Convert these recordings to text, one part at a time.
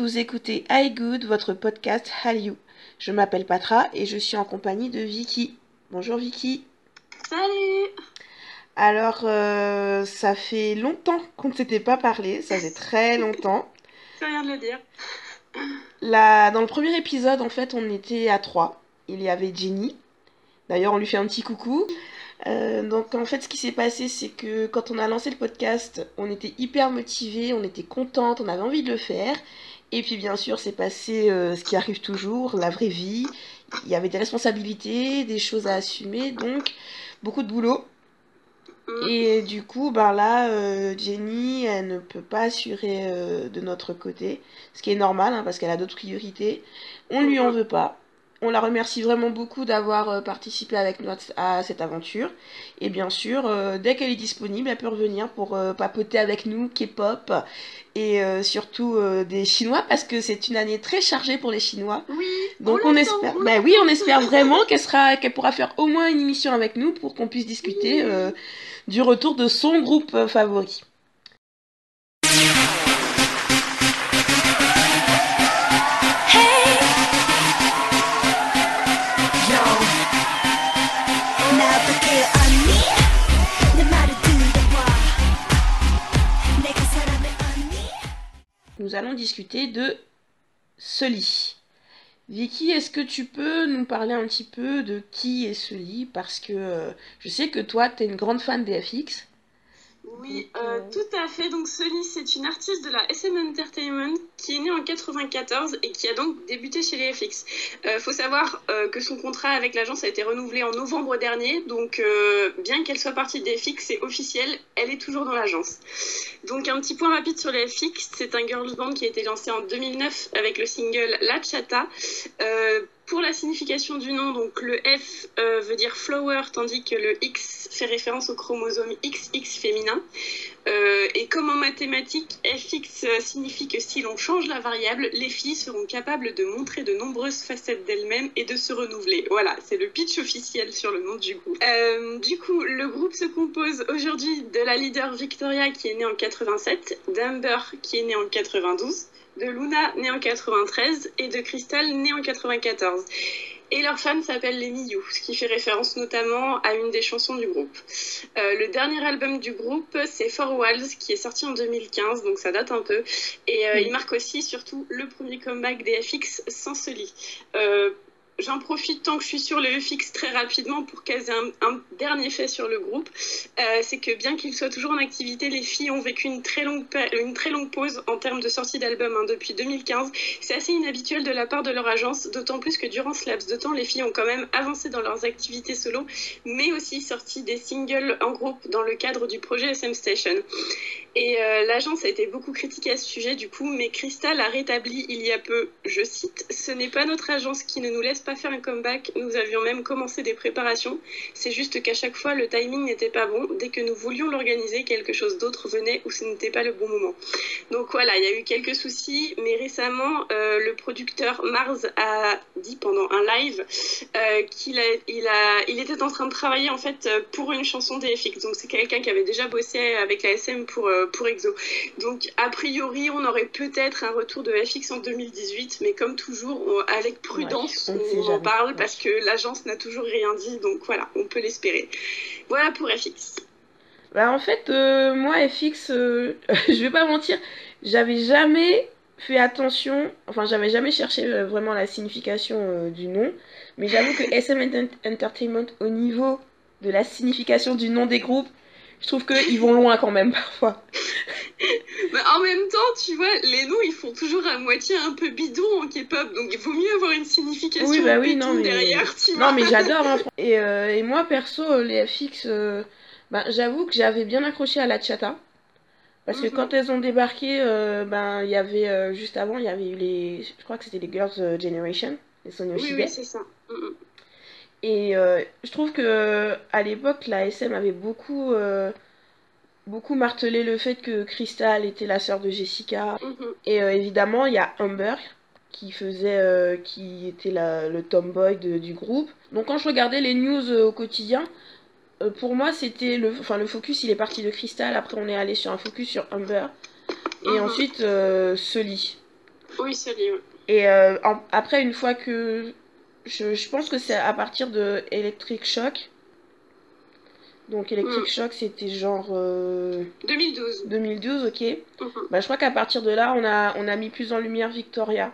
Vous écoutez iGood, votre podcast Hallyu. Je m'appelle Patra et je suis en compagnie de Vicky. Bonjour Vicky. Salut Alors, euh, ça fait longtemps qu'on ne s'était pas parlé, ça fait très longtemps. C'est rien de le dire. Là, dans le premier épisode, en fait, on était à trois. Il y avait Jenny. D'ailleurs, on lui fait un petit coucou. Euh, donc en fait ce qui s'est passé c'est que quand on a lancé le podcast on était hyper motivés, on était contente, on avait envie de le faire et puis bien sûr c'est passé euh, ce qui arrive toujours, la vraie vie, il y avait des responsabilités, des choses à assumer donc beaucoup de boulot. Et du coup ben là euh, Jenny elle ne peut pas assurer de notre côté ce qui est normal hein, parce qu'elle a d'autres priorités, on lui en veut pas on la remercie vraiment beaucoup d'avoir euh, participé avec nous à cette aventure. Et bien sûr, euh, dès qu'elle est disponible, elle peut revenir pour euh, papoter avec nous, K-pop et surtout des Chinois parce que c'est une année très chargée pour les Chinois. Oui. Donc on, espère, ben oui, on espère vraiment qu'elle sera, qu'elle pourra faire au moins une émission avec nous pour qu'on puisse discuter du retour de son groupe favori. Allons discuter de Sully. Vicky, est-ce que tu peux nous parler un petit peu de qui est Sully Parce que euh, je sais que toi, tu es une grande fan des FX. Oui, euh, euh, tout à fait. Donc Sully, c'est une artiste de la SM Entertainment qui est née en 94 et qui a donc débuté chez les FX. Il faut savoir que son contrat avec l'agence a été renouvelé en novembre dernier, donc bien qu'elle soit partie des FX, c'est officiel, elle est toujours dans l'agence. Donc un petit point rapide sur les FX, c'est un girls band qui a été lancé en 2009 avec le single La Chata. Pour la signification du nom, donc le F euh, veut dire flower, tandis que le X fait référence au chromosome XX féminin. Euh, et comme en mathématiques, fx signifie que si l'on change la variable, les filles seront capables de montrer de nombreuses facettes d'elles-mêmes et de se renouveler. Voilà, c'est le pitch officiel sur le nom du groupe. Euh, du coup, le groupe se compose aujourd'hui de la leader Victoria qui est née en 87, d'Amber qui est née en 92, de Luna née en 93 et de Crystal née en 94 et leur fan s'appelle les Miyu, ce qui fait référence notamment à une des chansons du groupe. Euh, le dernier album du groupe, c'est Four Walls, qui est sorti en 2015, donc ça date un peu, et euh, il marque aussi surtout le premier comeback des FX sans lit. Euh, j'en profite tant que je suis sur le EFX très rapidement pour caser un, dernier fait sur le groupe. Euh, c'est que bien qu'ils soient toujours en activité, les filles ont vécu une très longue, une très longue pause en termes de sortie d'album hein, depuis 2015. C'est assez inhabituel de la part de leur agence, d'autant plus que durant ce laps de temps, les filles ont quand même avancé dans leurs activités solo, mais aussi sorti des singles en groupe dans le cadre du projet SM Station. Et euh, l'agence a été beaucoup critiquée à ce sujet du coup, mais Crystal a rétabli il y a peu, je cite, Ce n'est pas notre agence qui ne nous laisse pas faire un comeback, nous avions même commencé des préparations, c'est juste qu'à chaque fois le timing n'était pas bon, dès que nous voulions l'organiser, quelque chose d'autre venait ou ce n'était pas le bon moment. Donc voilà, il y a eu quelques soucis, mais récemment euh, le producteur Mars a dit pendant un live euh, qu'il était en train de travailler en fait pour une chanson des FX, donc c'est quelqu'un qui avait déjà bossé avec la SM pour pour EXO. Donc, a priori, on aurait peut-être un retour de FX en 2018, mais comme toujours, avec prudence, on, en parle parce que l'agence n'a toujours rien dit, donc voilà, on peut l'espérer. Voilà pour FX. Bah, en fait, euh, moi, FX, euh, je vais pas mentir, j'avais jamais fait attention, enfin, j'avais jamais cherché vraiment la signification du nom, mais j'avoue que SM Entertainment, au niveau de la signification du nom des groupes, je trouve qu'ils vont loin quand même parfois. En même temps, tu vois, les noms ils font toujours à moitié un peu bidon en K-pop, donc il vaut mieux avoir une signification oui, bah oui, non, mais... derrière, tu Non, mais j'adore. Hein, et, euh, et, moi, perso, les FX, euh, ben, j'avoue que j'avais bien accroché à la chata. Parce que mhm. quand elles ont débarqué, euh, ben il y avait juste avant, il y avait eu les, je crois que c'était les Girls Generation, les Sonia Oui, oui c'est ça. Mhm. Et euh, je trouve que à l'époque, la SM avait beaucoup, euh, beaucoup martelé le fait que Crystal était la sœur de Jessica. Mhm. Et euh, évidemment, il y a Amber qui faisait, qui était le tomboy du groupe. Donc quand je regardais les news au quotidien, pour moi, c'était le, enfin le focus, il est parti de Crystal. Après, on est allé sur un focus sur Amber. Et Mhm. ensuite, Sully. Oui, Sully, ouais. Et en- après, une fois que. Je, je pense que c'est à partir de Electric Shock. Donc, Electric Mm. Shock, c'était genre euh, 2012. 2012, ok. Mhm. Bah, je crois qu'à partir de là, on a, on a mis plus en lumière Victoria.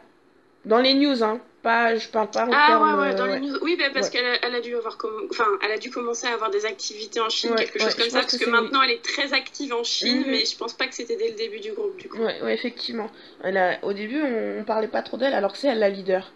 Dans les news, hein. Pas, je parle pas en Ah termes. ouais, ouais, dans euh, les news. Oui, bah, parce qu'elle a, elle a dû avoir comm- enfin, elle a dû commencer à avoir des activités en Chine, quelque chose comme ça, parce que maintenant elle est très active en Chine, Mhm. mais je pense pas que c'était dès le début du groupe du coup. Ouais, ouais, effectivement. Elle a- au début, on, on parlait pas trop d'elle, alors que c'est elle la leader.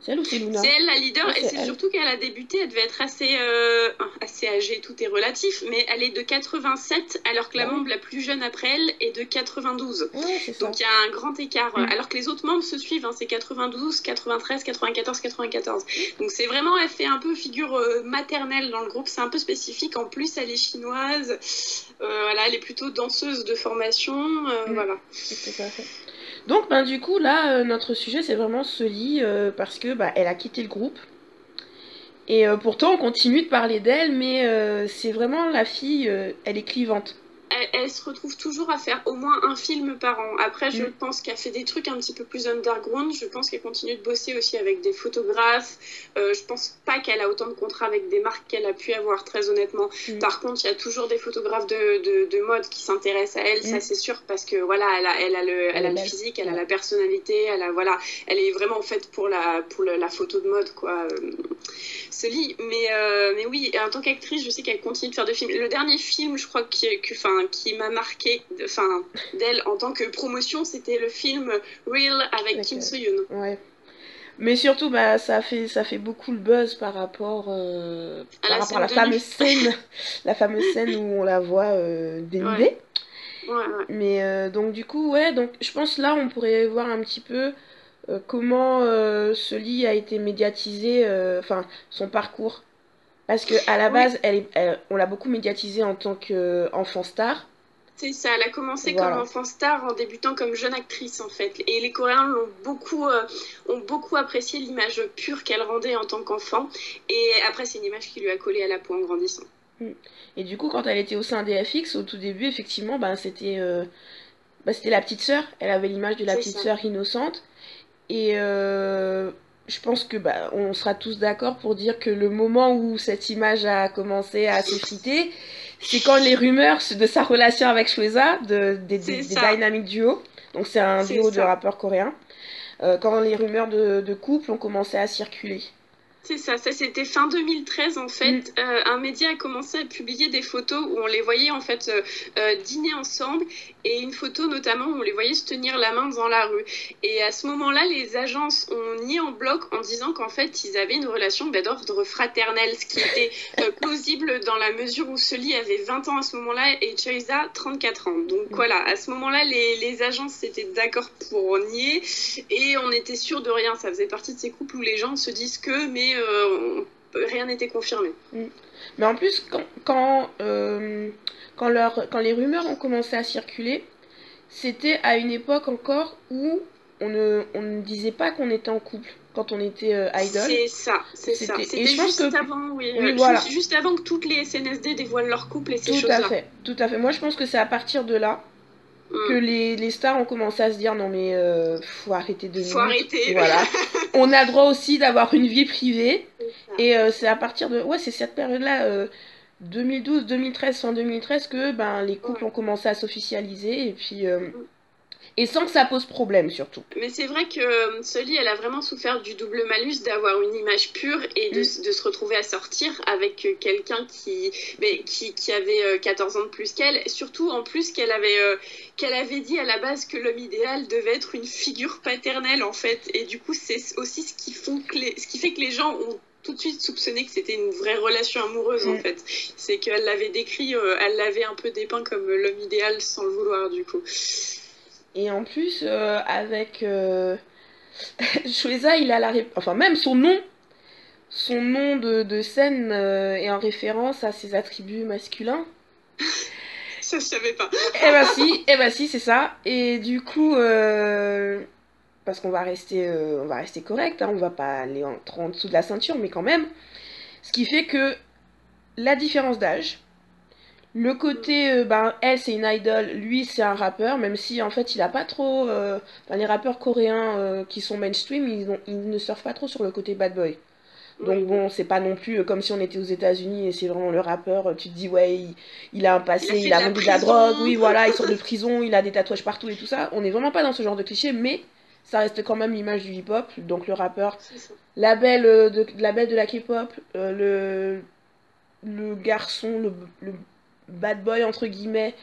C'est elle ou c'est Luna C'est elle la leader Ouais, et c'est surtout qu'elle a débuté, elle devait être assez, euh, assez âgée, tout est relatif, mais elle est de 87 alors que la Ah membre la plus jeune après elle est de 92. Ouais, c'est ça. Donc il y a un grand écart, Mm. alors que les autres membres se suivent, hein, c'est 92, 93, 94, 94. Donc c'est vraiment, elle fait un peu figure euh, maternelle dans le groupe, c'est un peu spécifique. En plus, elle est chinoise, euh, voilà, elle est plutôt danseuse de formation, euh, Mm. voilà. Tout à fait. Donc, ben, du coup, là, euh, notre sujet, c'est vraiment Sully, euh, parce que bah, elle a quitté le groupe. Et euh, pourtant, on continue de parler d'elle, mais euh, c'est vraiment la fille, elle est clivante. Elle, elle se retrouve toujours à faire au moins un film par an. Après, je Mm. pense qu'elle fait des trucs un petit peu plus underground. Je pense qu'elle continue de bosser aussi avec des photographes. Euh, je pense pas qu'elle a autant de contrats avec des marques qu'elle a pu avoir, très honnêtement. Mm. Par contre, il y a toujours des photographes de, de, de mode qui s'intéressent à elle, ça Mm. c'est sûr, parce que voilà, elle a, elle a, le, elle a le physique, elle a la personnalité, elle a voilà, elle est vraiment faite pour la, pour la photo de mode, quoi. euh. Mais, euh, mais oui, en tant qu'actrice, je sais qu'elle continue de faire des films. Le dernier film, je crois, qui, que, enfin, qui m'a marqué enfin, d'elle en tant que promotion, c'était le film Real avec Kim euh, So-yoon. Ouais. Mais surtout, bah, ça fait, ça fait beaucoup le buzz par rapport, euh, À par la rapport à la scène de fameuse scène, la fameuse scène où on la voit euh, dénudée. Ouais, ouais. Mais euh, donc du coup, ouais, donc je pense là on pourrait voir un petit peu comment ce lit a été médiatisé, enfin son parcours. Parce que à la Oui. base, elle est- elle- on l'a beaucoup médiatisée en tant qu'enfant star. C'est ça, elle a commencé Voilà. comme enfant star en débutant comme jeune actrice en fait. Et les Coréens l'ont beaucoup, euh, ont beaucoup apprécié l'image pure qu'elle rendait en tant qu'enfant. Et après, c'est une image qui lui a collé à la peau en grandissant. Et du coup, quand elle était au sein des FX, au tout début, effectivement, ben, c'était euh, ben, la petite sœur. Elle avait l'image de la petite ça. sœur innocente. Et euh, je pense que bah, on sera tous d'accord pour dire que le moment où cette image a commencé à s'effriter, c'est quand les rumeurs de sa relation avec Shweza, de, des. Dynamic Duo, donc c'est un duo de rappeurs coréens, euh, quand les rumeurs de, de couple ont commencé à circuler. C'est ça, ça c'était fin 2013 en fait. Mm. Euh, un média a commencé à publier des photos où on les voyait en fait euh, euh, dîner ensemble et une photo notamment où on les voyait se tenir la main dans la rue. Et à ce moment-là, les agences ont nié en bloc en disant qu'en fait ils avaient une relation bah, d'ordre fraternel, ce qui était euh, plausible dans la mesure où Sully avait 20 ans à ce moment-là et Choiza 34 ans. Donc Mm. voilà, à ce moment-là, les, les agences étaient d'accord pour nier et on était sûr de rien. Ça faisait partie de ces couples où les gens se disent que, mais euh, rien n'était confirmé. Mais en plus, quand, quand, euh, quand, leur, quand les rumeurs ont commencé à circuler, c'était à une époque encore où on ne, on ne disait pas qu'on était en couple quand on était euh, idol. C'est ça, c'est ça. C'était- juste que- avant, oui. Oui, euh, voilà. juste, avant que toutes les SNSD dévoilent leur couple et ces Tout à choses-là. fait, tout à fait. Moi, je pense que c'est à partir de là Mm. Que les, les stars ont commencé à se dire non mais euh, faut arrêter de Faut arrêter. Voilà. on a droit aussi d'avoir une vie privée. Et euh, c'est à partir de ouais, c'est cette période-là. euh, 2012, 2013, fin 2013 que ben les couples Ouais. ont commencé à s'officialiser et puis euh, et sans que ça pose problème surtout. Mais c'est vrai que euh, Sully, elle a vraiment souffert du double malus d'avoir une image pure et de, Mm. de se retrouver à sortir avec euh, quelqu'un qui, mais, qui, qui avait euh, 14 ans de plus qu'elle. Surtout, en plus, qu'elle avait, euh, qu'elle avait dit à la base que l'homme idéal devait être une figure paternelle, en fait. Et du coup, c'est aussi ce qui, font que les, ce qui fait que les gens ont tout de suite soupçonné que c'était une vraie relation amoureuse, en Mm. fait. C'est qu'elle l'avait décrit, euh, elle l'avait un peu dépeint comme l'homme idéal sans le vouloir, du coup. Et en plus euh, avec euh... Shweza, il a la ré- enfin même son nom son nom de, de scène euh, est en référence à ses attributs masculins. Ça, je savais pas. Eh ben si, eh ben si, c'est ça. Et du coup, euh, parce qu'on va rester, on va rester correct, hein, on va pas aller en, trop en dessous de la ceinture, mais quand même. Ce qui fait que la différence d'âge, Le côté, euh, ben, elle c'est une idol, lui c'est un rappeur, même si en fait il a pas trop. euh, les rappeurs coréens euh, qui sont mainstream, ils, ont- ils ne surfent pas trop sur le côté bad boy. Donc bon, c'est pas non plus comme si on était aux États-Unis et c'est vraiment le rappeur, tu te dis ouais, il, il a un passé, il a vendu de la drogue, oui voilà, il sort de prison, il a des tatouages partout et tout ça. On est vraiment pas dans ce genre de cliché, mais ça reste quand même l'image du hip-hop, donc le rappeur la belle de, la belle de la K-pop, le, le garçon, le, le bad boy entre guillemets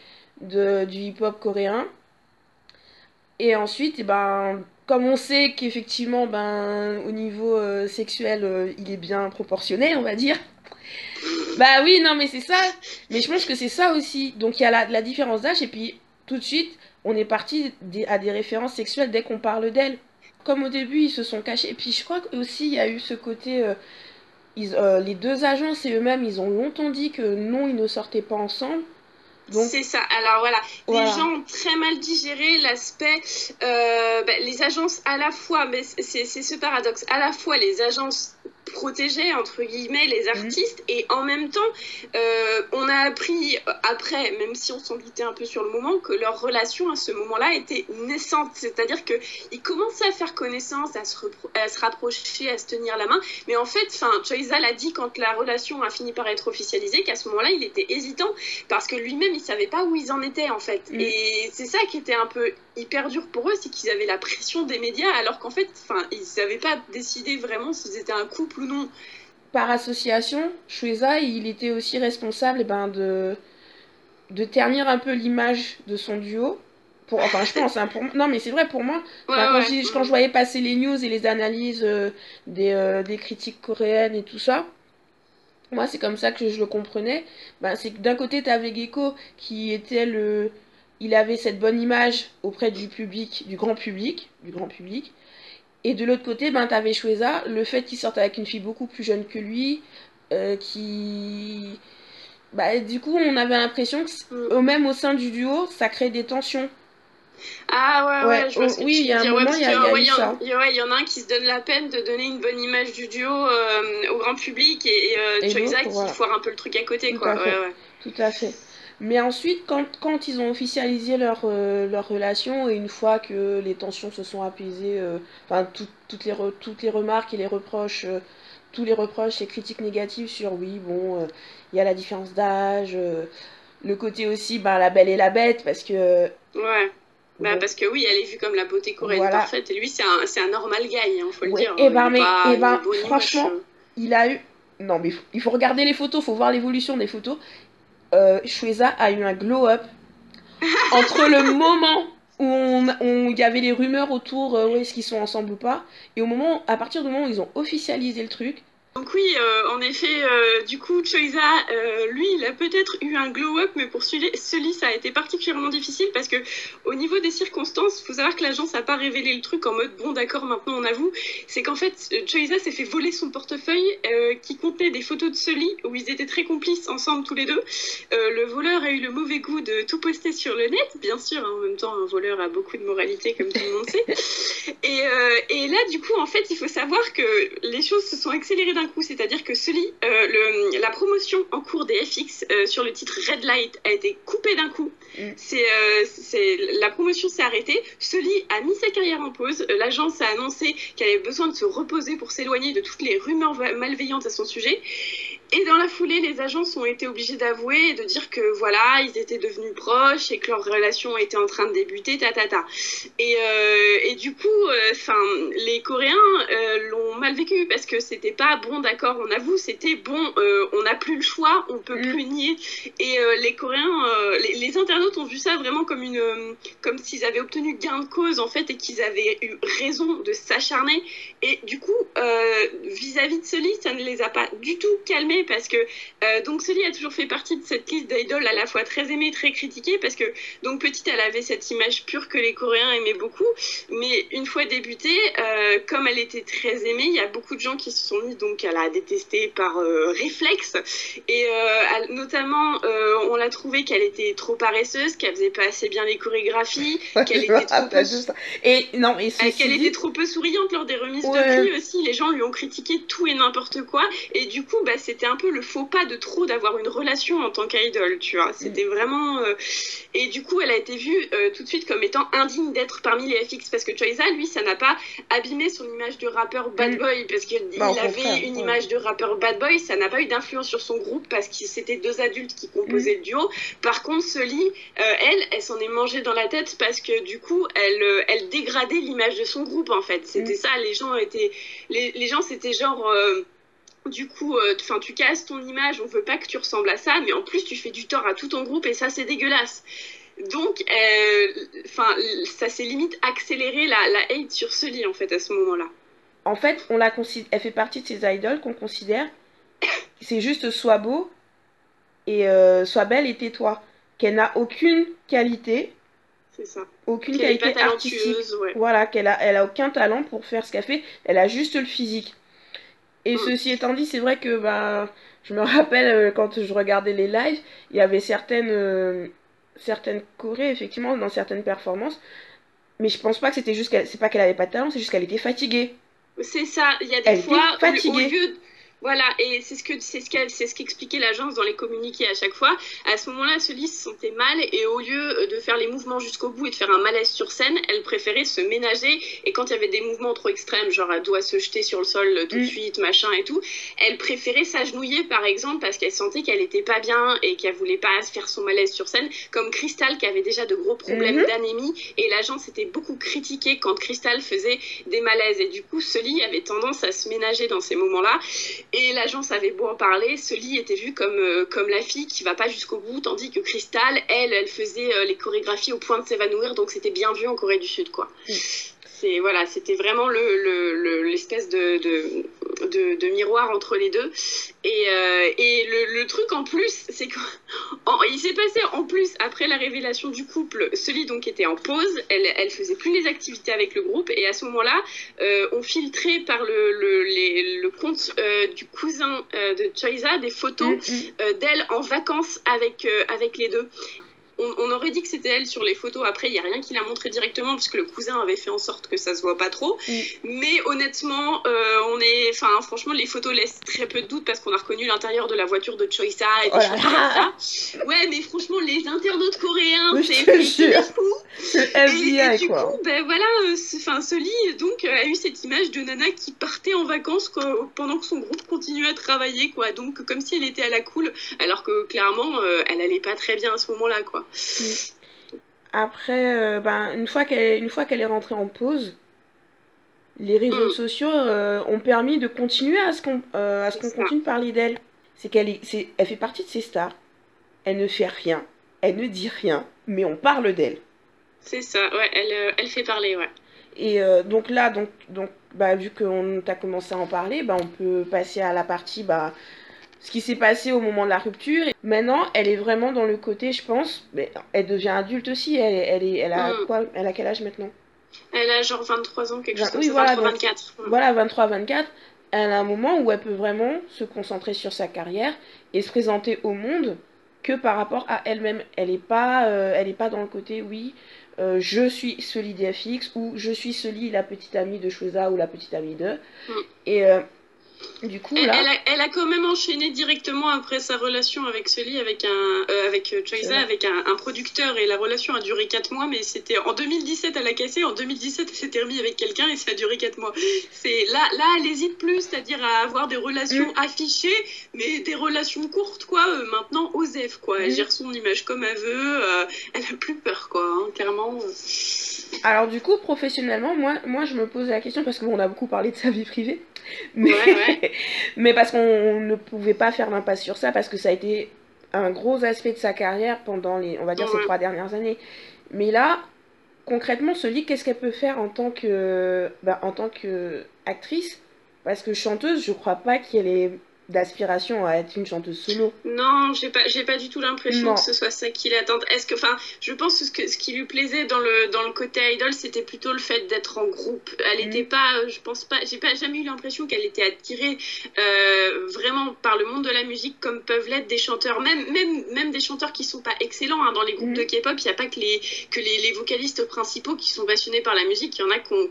de, du hip-hop coréen. Et ensuite, eh ben, comme on sait qu'effectivement, ben, au niveau euh, sexuel, euh, il est bien proportionné, on va dire. Bah oui, non, mais c'est ça. Mais je pense que c'est ça aussi. Donc il y a la, différence d'âge, et puis tout de suite, on est parti à des références sexuelles dès qu'on parle d'elle. Comme au début, ils se sont cachés. Et puis je crois aussi, il y a eu ce côté. euh, ils- euh, les deux agences et eux-mêmes, ils ont longtemps dit que non, ils ne sortaient pas ensemble. C'est ça. Alors voilà, Voilà. les gens ont très mal digéré l'aspect, euh, bah, les agences à la fois, mais c'est ce paradoxe, à la fois les agences protégeaient entre guillemets les artistes. Et en même temps euh, on a appris euh, après même si on s'en doutait un peu sur le moment que leur relation à ce moment-là était naissante. C'est-à-dire que ils commençaient à faire connaissance à se, repro- à se rapprocher à se tenir la main. Mais en fait enfin Choiza l'a dit quand la relation a fini par être officialisée qu'à ce moment-là il était hésitant parce que lui-même il savait pas où ils en étaient en fait. Mm. et c'est ça qui était un peu hyper dur pour eux c'est qu'ils avaient la pression des médias alors qu'en fait enfin ils savaient pas décider vraiment s'ils étaient un couple ou non par association, Shueza, il était aussi responsable eh ben, de, de ternir un peu l'image de son duo. Pour, enfin, je pense, hein, pour, non, mais c'est vrai pour moi. Ouais, quand, ouais. j'ai- quand je voyais passer les news et les analyses euh, des, euh, des critiques coréennes et tout ça, moi, c'est comme ça que je le comprenais. Ben, c'est que d'un côté, tu avais Gecko qui était le. Il avait cette bonne image auprès du public, du grand public, du grand public. Et de l'autre côté, ben, t'avais Shueza, le fait qu'il sorte avec une fille beaucoup plus jeune que lui, euh, qui. Bah, du coup, on avait l'impression que, même au sein du duo, ça crée des tensions. Ah ouais, ouais, Ouais, je vois oh, que oui, il y a un moment, il y en- a- un qui se donne la peine de donner une bonne image du duo euh, au grand public et, et, euh, Et qui voilà. foire un peu le truc à côté, Tout quoi. à. Ouais, ouais. Tout à fait. Mais ensuite, quand, quand ils ont officialisé leur, euh, leur relation, et une fois que les tensions se sont apaisées, euh, enfin, tout- toutes, les re- toutes les remarques et les reproches, euh, tous les reproches et critiques négatives sur, oui, bon, euh, il y a la différence d'âge, le côté aussi, ben, la belle et la bête, parce que... Ouais. Bah, parce que oui, elle est vue comme la beauté coréenne Voilà. parfaite et lui, c'est un, c'est un normal guy, hein, faut le Ouais, dire. ben, Il mais- pas- eh il ben, franchement, il a eu... Non, mais il faut- il faut regarder les photos, il faut voir l'évolution des photos. Euh, Shueza a eu un glow-up entre le moment où il y avait les rumeurs autour, euh, ouais, est-ce qu'ils sont ensemble ou pas, et au moment, à partir du moment où ils ont officialisé le truc, Donc oui, euh, en effet, euh, du coup, Choiza, euh, lui, il a peut-être eu un glow-up, mais pour celui, ça a été particulièrement difficile parce que au niveau des circonstances, faut savoir que l'agence n'a pas révélé le truc en mode bon, d'accord, maintenant on avoue. C'est qu'en fait, Choiza s'est fait voler son portefeuille qui contenait des photos de Sully où ils étaient très complices ensemble tous les deux. Le voleur a eu le mauvais goût de tout poster sur le net, bien sûr. hein, en même temps, un voleur a beaucoup de moralité, comme tout le monde sait. Et, et là, du coup, en fait, il faut savoir que les choses se sont accélérées d'un coup. C'est-à-dire que Sully, euh, le- la promotion en cours des FX euh, sur le titre Red Light a été coupée d'un coup. Mm. C'est, euh, c'est, la promotion s'est arrêtée. Sully a mis sa carrière en pause. L'agence a annoncé qu'elle avait besoin de se reposer pour s'éloigner de toutes les rumeurs malveillantes à son sujet. Et dans la foulée, les agences ont été obligées d'avouer et de dire que voilà, ils étaient devenus proches et que leur relation était en train de débuter, ta ta ta. Et, euh, et du coup, enfin, les Coréens euh, l'ont mal vécu parce que c'était pas bon, d'accord, on avoue, c'était bon, euh, on n'a plus le choix, on peut Mm. plus nier. Et euh, les Coréens, euh, les, les internautes ont vu ça vraiment comme une, euh, comme s'ils avaient obtenu gain de cause en fait et qu'ils avaient eu raison de s'acharner. Et du coup, euh, vis-à-vis de Sully, ça ne les a pas du tout calmés parce que euh, donc Sully a toujours fait partie de cette liste d'idoles à la fois très aimée, très critiquée parce que donc petite, elle avait cette image pure que les Coréens aimaient beaucoup, mais une fois débuter, euh, comme elle était très aimée, il y a beaucoup de gens qui se sont mis donc à la détester par euh, réflexe. Et euh, notamment, on l'a trouvé qu'elle était trop paresseuse, qu'elle faisait pas assez bien les chorégraphies, qu'elle était trop peu... et non, et qu'elle était trop peu souriante lors des remises de prix aussi. Les gens lui ont critiqué tout et n'importe quoi. Et du coup, bah, c'était un peu le faux pas de trop d'avoir une relation en tant qu'idole, tu vois. C'était vraiment. Et du coup, elle a été vue tout de suite comme étant indigne d'être parmi les FX parce que Choiza, lui, ça n'a pas abîmé son image de rappeur bad mm. boy parce qu'il bah, avait une image de rappeur bad boy, ça n'a pas eu d'influence sur son groupe parce que c'était deux adultes qui composaient le duo. Par contre, Sully, euh, elle, elle s'en est mangée dans la tête parce que du coup, elle, euh, elle dégradait l'image de son groupe en fait. C'était mm. ça, les gens étaient, les, les gens c'était genre. Euh, du coup, enfin, tu casses ton image, on veut pas que tu ressembles à ça, mais en plus, tu fais du tort à tout ton groupe et ça, c'est dégueulasse. Donc, euh, enfin, ça s'est limite accéléré la, la hate sur lit en fait à ce moment-là. En fait, on la elle fait partie de ces idoles qu'on considère c'est juste soit beau et euh, soit belle et tais-toi. Qu'elle n'a aucune qualité. C'est ça. Aucune qualité artistique. Voilà, qu'elle a, elle a aucun talent pour faire ce qu'elle fait. Elle a juste le physique. Et mm. ceci étant dit, c'est vrai que bah, je me rappelle euh, quand je regardais les lives, il y avait certaines certaines chorés, effectivement, dans certaines performances. Mais je pense pas que c'était juste qu'elle, c'est pas qu'elle avait pas de talent, c'est juste qu'elle était fatiguée. C'est ça, il y a des fois, fatiguée. Voilà, et c'est ce que c'est ce c'est ce qu'expliquait l'agence dans les communiqués à chaque fois. À ce moment-là, Sully se sentait mal et au lieu de faire les mouvements jusqu'au bout et de faire un malaise sur scène, elle préférait se ménager. Et quand il y avait des mouvements trop extrêmes, genre elle doit se jeter sur le sol tout de mm. suite, machin et tout, elle préférait s'agenouiller par exemple parce qu'elle sentait qu'elle était pas bien et qu'elle voulait pas faire son malaise sur scène. Comme Crystal qui avait déjà de gros problèmes mm-hmm. d'anémie et l'agence était beaucoup critiquée quand Crystal faisait des malaises. Et du coup, Sully avait tendance à se ménager dans ces moments-là. Et l'agence avait beau en parler, Sully était vue comme, euh, comme la fille qui va pas jusqu'au bout, tandis que Crystal, elle, elle faisait euh, les chorégraphies au point de s'évanouir, donc c'était bien vu en Corée du Sud, quoi. Voilà, c'était vraiment l'espèce le, de, de, miroir entre les deux. Et, euh, et le, truc en plus, c'est qu'il s'est passé en plus après la révélation du couple, celui donc était en pause, elle, elle faisait plus les activités avec le groupe, et à ce moment-là, euh, on filtrait par le, compte euh, du cousin de Choiza des photos mm, mm. d'elle en vacances avec, avec les deux on, aurait dit que c'était elle sur les photos. Après, il n'y a rien qui l'a montré directement parce que le cousin avait fait en sorte que ça se voit pas trop. Mm. Mais honnêtement, euh, on est, enfin, franchement, les photos laissent très peu de doute parce qu'on a reconnu l'intérieur de la voiture de Choisa et des oh choses comme ça. Ouais, mais franchement, les internautes coréens, c'est fou. FBI, et, du coup, ben voilà, euh, enfin, Soli donc a eu cette image de Nana qui partait en vacances pendant que son groupe continuait à travailler, quoi. Donc comme si elle était à la cool, alors que clairement, euh, elle allait pas très bien à ce moment-là, quoi. Après, euh, ben, une fois qu'elle est rentrée en pause, les réseaux mm. sociaux euh, ont permis de continuer à ce qu'on euh, qu'on continue de parler d'elle. C'est qu'elle est, elle fait partie de ces stars. Elle ne fait rien, elle ne dit rien, mais on parle d'elle. C'est ça, ouais, elle, elle fait parler, ouais. Et donc là, donc, donc, bah, vu qu'on t'a commencé à en parler, bah, on peut passer à la partie bah, ce qui s'est passé au moment de la rupture. Maintenant, elle est vraiment dans le côté, je pense, mais elle devient adulte aussi. Elle, elle, est, elle a mm. quoi Elle a quel âge maintenant? Elle a genre 23 ans, quelque chose comme oui, voilà, 23, 24. Voilà, 23, 24. Elle a un moment où elle peut vraiment se concentrer sur sa carrière et se présenter au monde que par rapport à elle-même. Elle n'est pas, euh, elle est pas dans le côté, oui, euh, je suis Sully DFX ou je suis Sully, la petite amie de Chosa ou la petite amie de. Mm. Et euh, du coup, elle, a, quand même enchaîné directement après sa relation avec Sully, avec un, euh, avec euh, avec un, producteur, et la relation a duré 4 mois, mais c'était en 2017 elle a cassé, en 2017 elle s'était remise avec quelqu'un et ça a duré 4 mois. C'est là, là elle hésite plus, c'est-à-dire à avoir des relations mm. affichées, mais des relations courtes quoi. Euh, maintenant, Osef quoi, elle mm. gère son image comme elle veut, elle a plus peur quoi, hein, clairement. Alors du coup, professionnellement, moi, moi je me pose la question parce qu'on a beaucoup parlé de sa vie privée. Mais, mais parce qu'on ne pouvait pas faire l'impasse sur ça, parce que ça a été un gros aspect de sa carrière pendant les, on va dire, ces trois dernières années. Mais là, concrètement, se dit qu'est-ce qu'elle peut faire en tant que, bah, en tant que actrice? Parce que chanteuse, je crois pas qu'elle ait d'aspiration à être une chanteuse solo. Non, j'ai pas, j'ai pas du tout l'impression que ce soit ça qui l'attend. Est-ce que, enfin, je pense que ce, que ce qui lui plaisait dans le, dans le côté idol, c'était plutôt le fait d'être en groupe. Elle n'était mm. pas, je pense pas, j'ai pas jamais eu l'impression qu'elle était attirée euh, vraiment par le monde de la musique comme peuvent l'être des chanteurs, même, même, même des chanteurs qui sont pas excellents hein. dans les groupes mm. de K-pop. Il n'y a pas que les, que les, les, vocalistes principaux qui sont passionnés par la musique. Il y en a qui ont,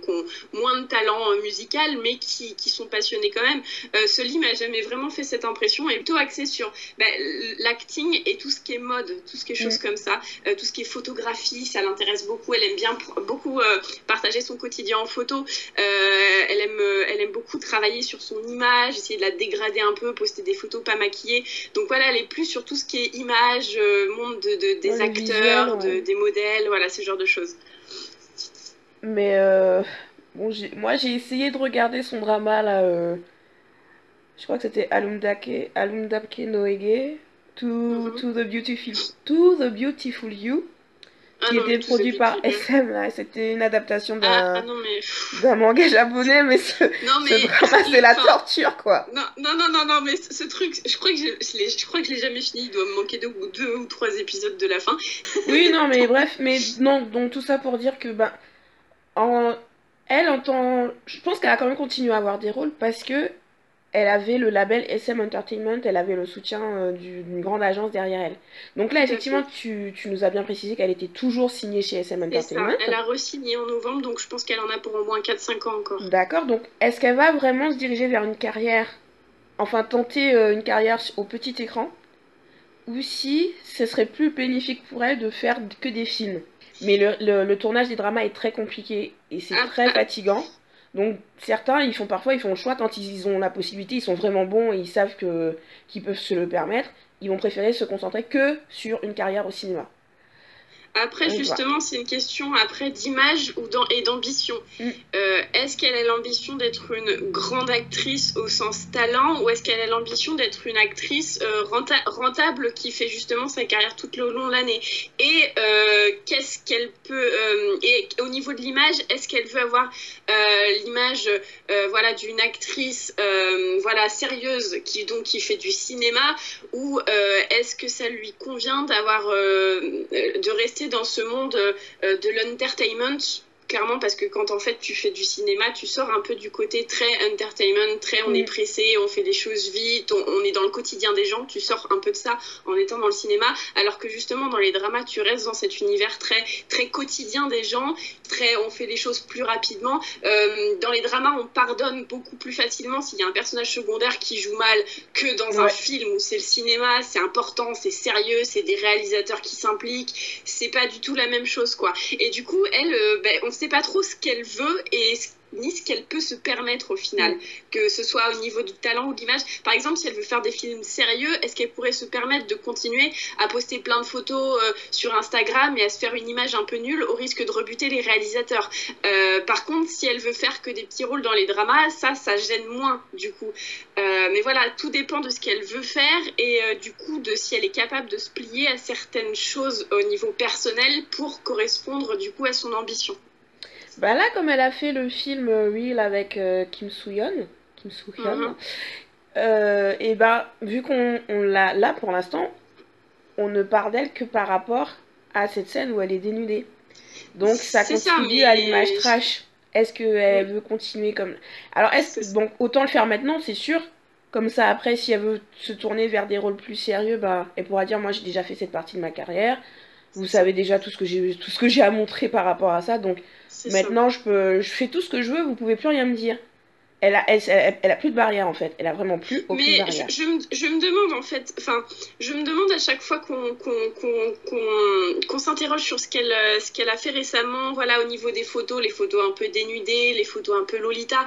moins de talent euh, musical, mais qui, qui sont passionnés quand même. Euh, ce lit m'a jamais vraiment fait cette impression et plutôt axé sur bah, l'acting et tout ce qui est mode, tout ce qui est choses mm. comme ça, euh, tout ce qui est photographie, ça l'intéresse beaucoup. Elle aime bien beaucoup euh, partager son quotidien en photo. Euh, elle, aime, elle aime beaucoup travailler sur son image, essayer de la dégrader un peu, poster des photos pas maquillées. Donc voilà, elle est plus sur tout ce qui est image, monde de, des acteurs, des modèles, voilà, ce genre de choses. Mais bon, moi j'ai essayé de regarder son drama là je crois que c'était Alumdake, Alumdake Noege, to, mm to, the Beautiful, to the Beautiful You, ah qui était produit par SM. Là. C'était une adaptation d'un ah, ah manga japonais, mais ce, non, mais, drama, c'est la torture, quoi. Non, non, non, non, non, mais ce, truc, je crois que je, je crois que je l'ai jamais fini. Il doit me manquer deux, deux ou trois épisodes de la fin. oui, non, mais bref, mais non, donc tout ça pour dire que, ben, en, elle, en tant, je pense qu'elle a quand même continué à avoir des rôles parce que elle avait le label SM Entertainment, elle avait le soutien euh, d'une grande agence derrière elle. Donc là, effectivement, tu, nous as bien précisé qu'elle était toujours signée chez SM Entertainment. Ça. Elle a re-signé en novembre, donc je pense qu'elle en a pour au moins 4-5 ans encore. D'accord, donc est-ce qu'elle va vraiment se diriger vers une carrière, enfin tenter euh, une carrière au petit écran Ou si ce serait plus bénéfique pour elle de faire que des films? Mais le, tournage des dramas est très compliqué et c'est ah, très ah. fatigant. Donc certains, ils font parfois, ils font le choix quand ils ont la possibilité, ils sont vraiment bons et ils savent qu'ils peuvent se le permettre, ils vont préférer se concentrer que sur une carrière au cinéma. Après, justement, c'est une question après d'image ou et d'ambition. Mm. Euh, est-ce qu'elle a l'ambition d'être une grande actrice au sens talent ou est-ce qu'elle a l'ambition d'être une actrice euh, rentable qui fait justement sa carrière tout le long de l'année? Et euh, qu'est-ce qu'elle peut et au niveau de l'image, est-ce qu'elle veut avoir l'image voilà d'une actrice voilà sérieuse qui donc qui fait du cinéma? Ou est-ce que ça lui convient d'avoir de rester dans ce monde euh, de l'entertainment clairement parce que quand en fait tu fais du cinéma, tu sors un peu du côté très entertainment, très on est pressé, on fait des choses vite, on, est dans le quotidien des gens, tu sors un peu de ça en étant dans le cinéma, alors que justement dans les dramas, tu restes dans cet univers très très quotidien des gens, très on fait les choses plus rapidement. Euh, dans les dramas, on pardonne beaucoup plus facilement s'il y a un personnage secondaire qui joue mal que dans un film où c'est le cinéma, c'est important, c'est sérieux, c'est des réalisateurs qui s'impliquent, c'est pas du tout la même chose quoi. Et du coup, elle, euh, ben, on sait pas trop ce qu'elle veut et ni ce qu'elle peut se permettre au final, que ce soit au niveau du talent ou de l'image. Par exemple, si elle veut faire des films sérieux, est-ce qu'elle pourrait se permettre de continuer à poster plein de photos euh, sur Instagram et à se faire une image un peu nulle au risque de rebuter les réalisateurs? Euh, Par contre, si elle veut faire que des petits rôles dans les dramas, ça, ça gêne moins du coup. Euh, mais voilà, tout dépend de ce qu'elle veut faire et du coup de si elle est capable de se plier à certaines choses au niveau personnel pour correspondre du coup à son ambition. Bah là, comme elle a fait le film euh, Real avec euh, Kim Soo-hyun, Kim Soo-hyun, mhm. euh, et bah vu qu'on l'a là pour l'instant, on ne parle d'elle que par rapport à cette scène où elle est dénudée. Donc ça contribue à l'image trash. Est-ce qu'elle veut continuer comme. Alors, est-ce que. Bon, autant le faire maintenant, c'est sûr. Comme ça, après, si elle veut se tourner vers des rôles plus sérieux, bah, elle pourra dire Moi, j'ai déjà fait cette partie de ma carrière. Vous savez déjà tout ce que j'ai tout ce que j'ai à montrer par rapport à ça. Donc, Maintenant, je, peux, je fais tout ce que je veux, vous pouvez plus rien me dire. Elle a, elle, elle, a plus de barrière en fait. Elle a vraiment plus aucune Mais barrière. Je, je, me, je, me, demande en fait, enfin, je me demande à chaque fois qu'on qu'on s'interroge sur ce qu'elle qu'elle a fait récemment, voilà, au niveau des photos, les photos un peu dénudées, les photos un peu Lolita,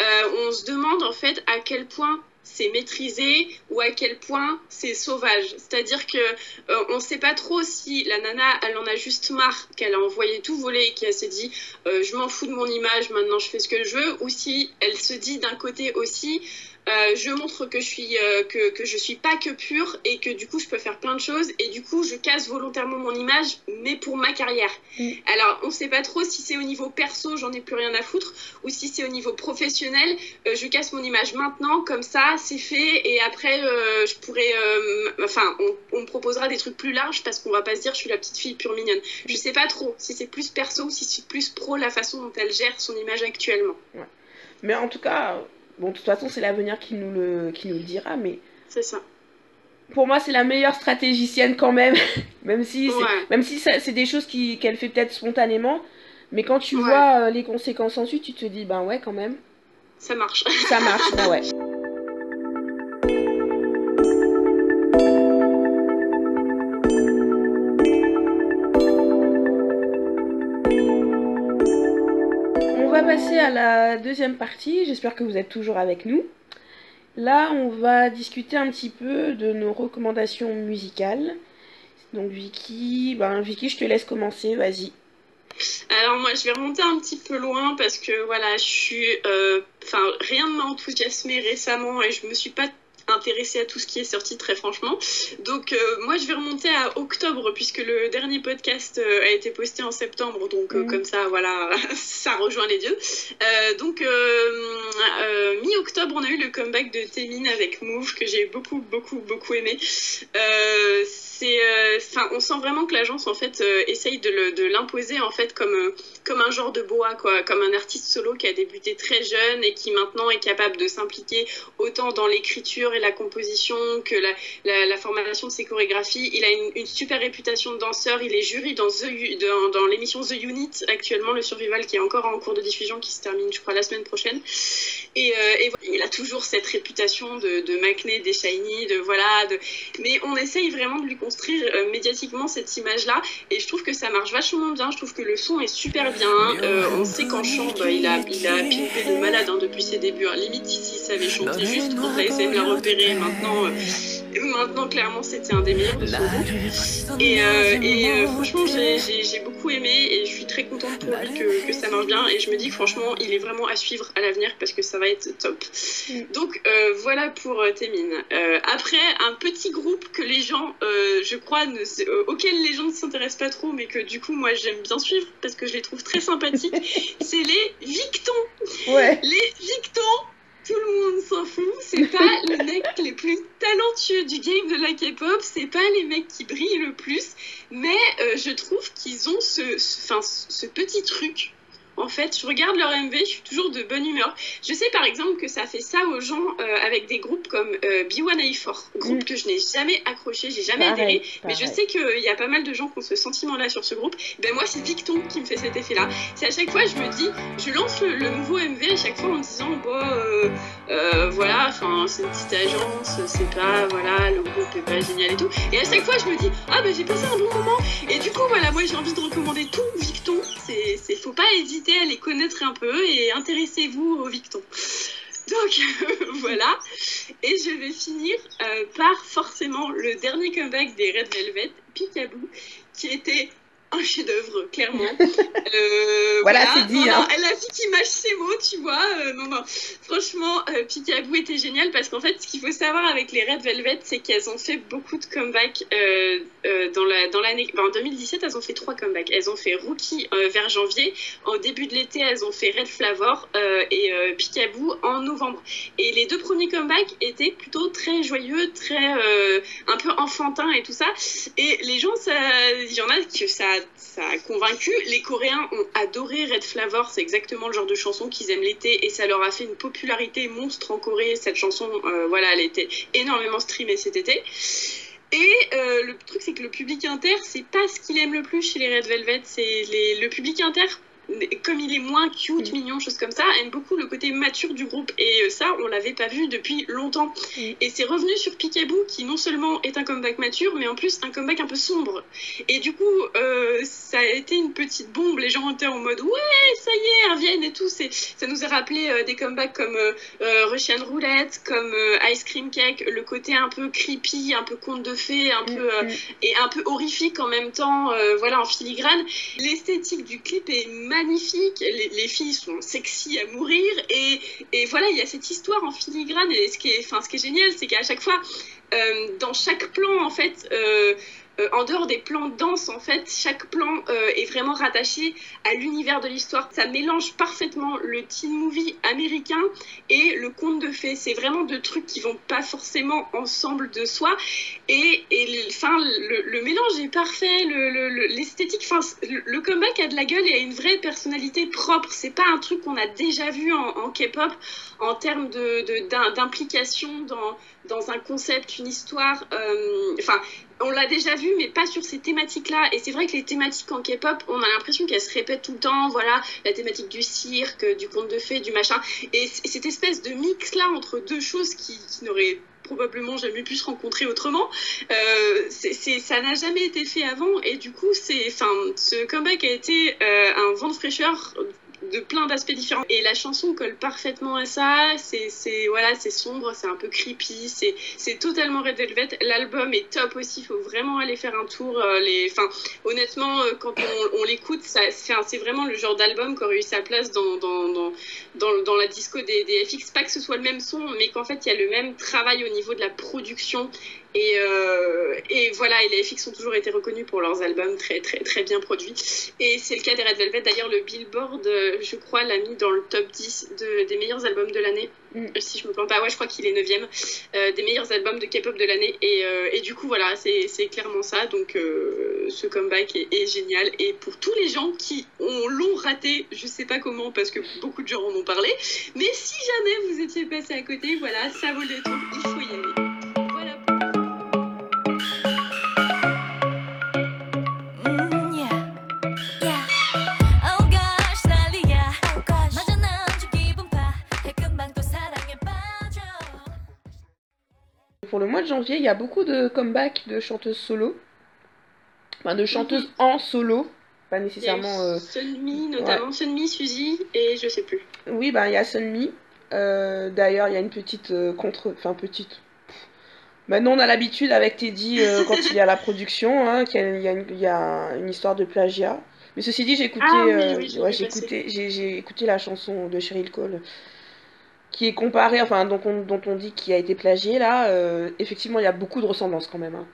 euh, on se demande en fait à quel point c'est maîtrisé ou à quel point c'est sauvage. C'est-à-dire que euh, on ne sait pas trop si la nana, elle en a juste marre, qu'elle a envoyé tout voler et qu'elle s'est dit euh, je m'en fous de mon image, maintenant je fais ce que je veux, ou si elle se dit d'un côté aussi euh, je montre que je suis euh, que, que je suis pas que pure et que du coup je peux faire plein de choses et du coup je casse volontairement mon image mais pour ma carrière. Mm. Alors on sait pas trop si c'est au niveau perso j'en ai plus rien à foutre ou si c'est au niveau professionnel euh, je casse mon image maintenant comme ça c'est fait et après je pourrais enfin on, on, me proposera des trucs plus larges parce qu'on va pas se dire je suis la petite fille pure mignonne. Je sais pas trop si c'est plus perso ou si c'est plus pro la façon dont elle gère son image actuellement. Ouais. Mais en tout cas Bon, de toute façon, c'est l'avenir qui nous le, qui nous le dira, mais. C'est ça. Pour moi, c'est la meilleure stratégicienne quand même, même si même si c'est des choses qu'elle fait peut-être spontanément, mais quand tu vois euh, les conséquences ensuite, tu te dis, ben ouais, quand même. Ça marche. Ça marche, ben ouais. Passer à la deuxième partie. J'espère que vous êtes toujours avec nous. Là, on va discuter un petit peu de nos recommandations musicales. Donc Vicky, ben Vicky, je te laisse commencer, vas-y. Alors moi, je vais remonter un petit peu loin parce que voilà, je suis, euh, enfin, rien ne m'a enthousiasmé récemment et je me suis pas intéressée à tout ce qui est sorti très franchement. Donc euh, moi je vais remonter à octobre puisque le dernier podcast euh, a été posté en septembre. Donc euh, mm. comme ça voilà, ça rejoint les dieux. donc mi-octobre on a eu le comeback de Témine avec Move que j'ai beaucoup beaucoup beaucoup aimé. c'est, enfin on sent vraiment que l'agence en fait essaye de l'imposer en fait comme comme un genre de boa quoi, comme un artiste solo qui a débuté très jeune et qui maintenant est capable de s'impliquer autant dans l'écriture la composition, que la, la, formation de ses chorégraphies. Il a une, super réputation de danseur. Il est jury dans, dans, dans l'émission The Unit actuellement, le Survival, qui est encore en cours de diffusion, qui se termine, je crois, la semaine prochaine. Et, euh, il a toujours cette réputation de, de Macné, des Shiny, de voilà. De... Mais on essaye vraiment de lui construire euh, médiatiquement cette image-là. Et je trouve que ça marche vachement bien. Je trouve que le son est super bien. Euh, on sait qu'en chant, bah, il a, il a pimpé de malade hein, depuis ses débuts. Limite, s'il savait chanter juste, on va essayer Maintenant, euh, maintenant clairement, c'était un des meilleurs de son groupe. Et, euh, et euh, franchement, j'ai beaucoup aimé et je suis très contente pour lui que, que, ça marche bien. Et je me dis que franchement, il est vraiment à suivre à l'avenir parce que ça va être top. Mm. Donc voilà pour Témine. après, un petit groupe que les gens, je crois, ne, auquel les gens ne s'intéressent pas trop, mais que du coup, moi, j'aime bien suivre parce que je les trouve très sympathiques, c'est les Victons. Ouais. Les Victons tout le monde s'en fout. C'est pas les mecs les plus talentueux du game de la K-pop, c'est pas les mecs qui brillent le plus, mais euh, je trouve qu'ils ont ce, ce petit truc en fait, je regarde leur MV, je suis toujours de bonne humeur. Je sais par exemple que ça fait ça aux gens euh, avec des groupes comme euh, B1A4, groupe mm. que je n'ai jamais accroché, j'ai jamais adhéré, mais je sais qu'il y a pas mal de gens qui ont ce sentiment-là sur ce groupe. Ben moi, c'est Victon qui me fait cet effet-là. C'est à chaque fois, je me dis, je lance le, nouveau MV à chaque fois en me disant, bon, euh, voilà, enfin, c'est une petite agence, c'est pas, voilà, le groupe est pas génial et tout. Et à chaque fois, je me dis, ah ben j'ai passé un bon moment. Et du coup, voilà, moi j'ai envie de recommander tout Victon. C'est, faut pas hésiter à les connaître un peu et intéressez-vous aux Victons. Donc voilà, et je vais finir euh, par forcément le dernier comeback des Red Velvet, Picaboo, qui était un chef-d'œuvre, clairement. Euh, voilà, c'est dit. Hein. La fille qui mâche ses mots, tu vois. Euh, non, non. Franchement, euh, Picaboo était génial parce qu'en fait, ce qu'il faut savoir avec les Red Velvet, c'est qu'elles ont fait beaucoup de comebacks euh, dans l'année. La, dans en 2017, elles ont fait trois comebacks. Elles ont fait Rookie vers janvier. En début de l'été, elles ont fait Red Flavor et Picaboo en novembre. Et les deux premiers comebacks étaient plutôt très joyeux, très un peu enfantins et tout ça. Et les gens, il y en a que ça ça a convaincu. Les Coréens ont adoré Red Flavor, c'est exactement le genre de chanson qu'ils aiment l'été et ça leur a fait une popularité monstre en Corée. Cette chanson, euh, voilà, elle était énormément streamée cet été. Et euh, le truc, c'est que le public inter, c'est pas ce qu'il aime le plus chez les Red Velvet. C'est le public inter comme il est moins cute, mm. mignon, choses comme ça, aime beaucoup le côté mature du groupe. Et euh, ça, on l'avait pas vu depuis longtemps. Mm. Et c'est revenu sur Picaboo, qui non seulement est un comeback mature, mais en plus un comeback un peu sombre. Et du coup, euh, ça a été une petite bombe. Les gens étaient en mode ouais, ça y est, reviennent et tout. Ça nous a rappelé euh, des comebacks comme Russian Roulette, comme Ice Cream Cake, le côté un peu creepy, un peu conte de fées, un mm, peu et un peu horrifique en même temps, voilà, en filigrane. L'esthétique du clip est magnifique magnifique, les, filles sont sexy à mourir, et, voilà, il y a cette histoire en filigrane, et ce qui est, enfin, ce qui est génial, c'est qu'à chaque fois, euh, dans chaque plan, en fait, euh, euh, en dehors des plans de danse, en fait, chaque plan euh, est vraiment rattaché à l'univers de l'histoire. Ça mélange parfaitement le teen movie américain et le conte de fées. C'est vraiment deux trucs qui vont pas forcément ensemble de soi. Et, enfin, le, mélange est parfait. L'esthétique, le, le, comeback a de la gueule et a une vraie personnalité propre. C'est pas un truc qu'on a déjà vu en, K-pop en termes d'implication de, dans, dans un concept, une histoire. Euh, on l'a déjà vu, mais pas sur ces thématiques-là. Et c'est vrai que les thématiques en K-pop, on a l'impression qu'elles se répètent tout le temps. Voilà, la thématique du cirque, du conte de fées, du machin. Et cette espèce de mix-là entre deux choses qui, n'auraient probablement jamais pu se rencontrer autrement. Euh, ça n'a jamais été fait avant et du coup, c'est, enfin, ce comeback a été euh, un vent de fraîcheur de plein d'aspects différents. Et la chanson colle parfaitement à ça. C'est voilà, c'est sombre, c'est un peu creepy, c'est totalement Red Velvet. L'album est top aussi. Il faut vraiment aller faire un tour. Euh, les, enfin, honnêtement, euh, quand on, on l'écoute, c'est vraiment le genre d'album qui aurait eu sa place dans, dans, dans, dans, la disco des, des, FX. Pas que ce soit le même son, mais qu'en fait, il y a le même travail au niveau de la production et, euh, et, voilà, et les FX ont toujours été reconnus pour leurs albums très très très bien produits. Et c'est le cas des Red Velvet. D'ailleurs, le Billboard, euh, je crois, l'a mis dans le top 10 de, des meilleurs albums de l'année. Mm. Si je me plante pas, ouais, je crois qu'il est 9ème euh, des meilleurs albums de K-pop de l'année. Et, et, du coup, voilà, c'est clairement ça. Donc, ce comeback est, est, génial. Et pour tous les gens qui l'ont raté, je sais pas comment, parce que beaucoup de gens en ont parlé. Mais si jamais vous étiez passé à côté, voilà, ça vaut le détour. Il faut y aller. Pour le mois de janvier, il y a beaucoup de comebacks de chanteuses solo. Enfin, de chanteuses en solo. Pas nécessairement. Euh... Sunmi, notamment Sunmi, Suzy et je sais plus. Oui, bah, il y a Sunmi. Euh, D'ailleurs, il y a une petite euh, contre. Enfin, petite. Maintenant, on a l'habitude avec Teddy euh, quand il est à la production, hein, qu'il y, y, a une histoire de plagiat. Mais ceci dit, j'ai écouté, ah, oui, ouais, écouté, j'ai écouté la chanson de Cheryl Cole qui est comparé, enfin dont on, dont on dit qu'il a été plagié là, euh, effectivement il y a beaucoup de ressemblances quand même. Hein.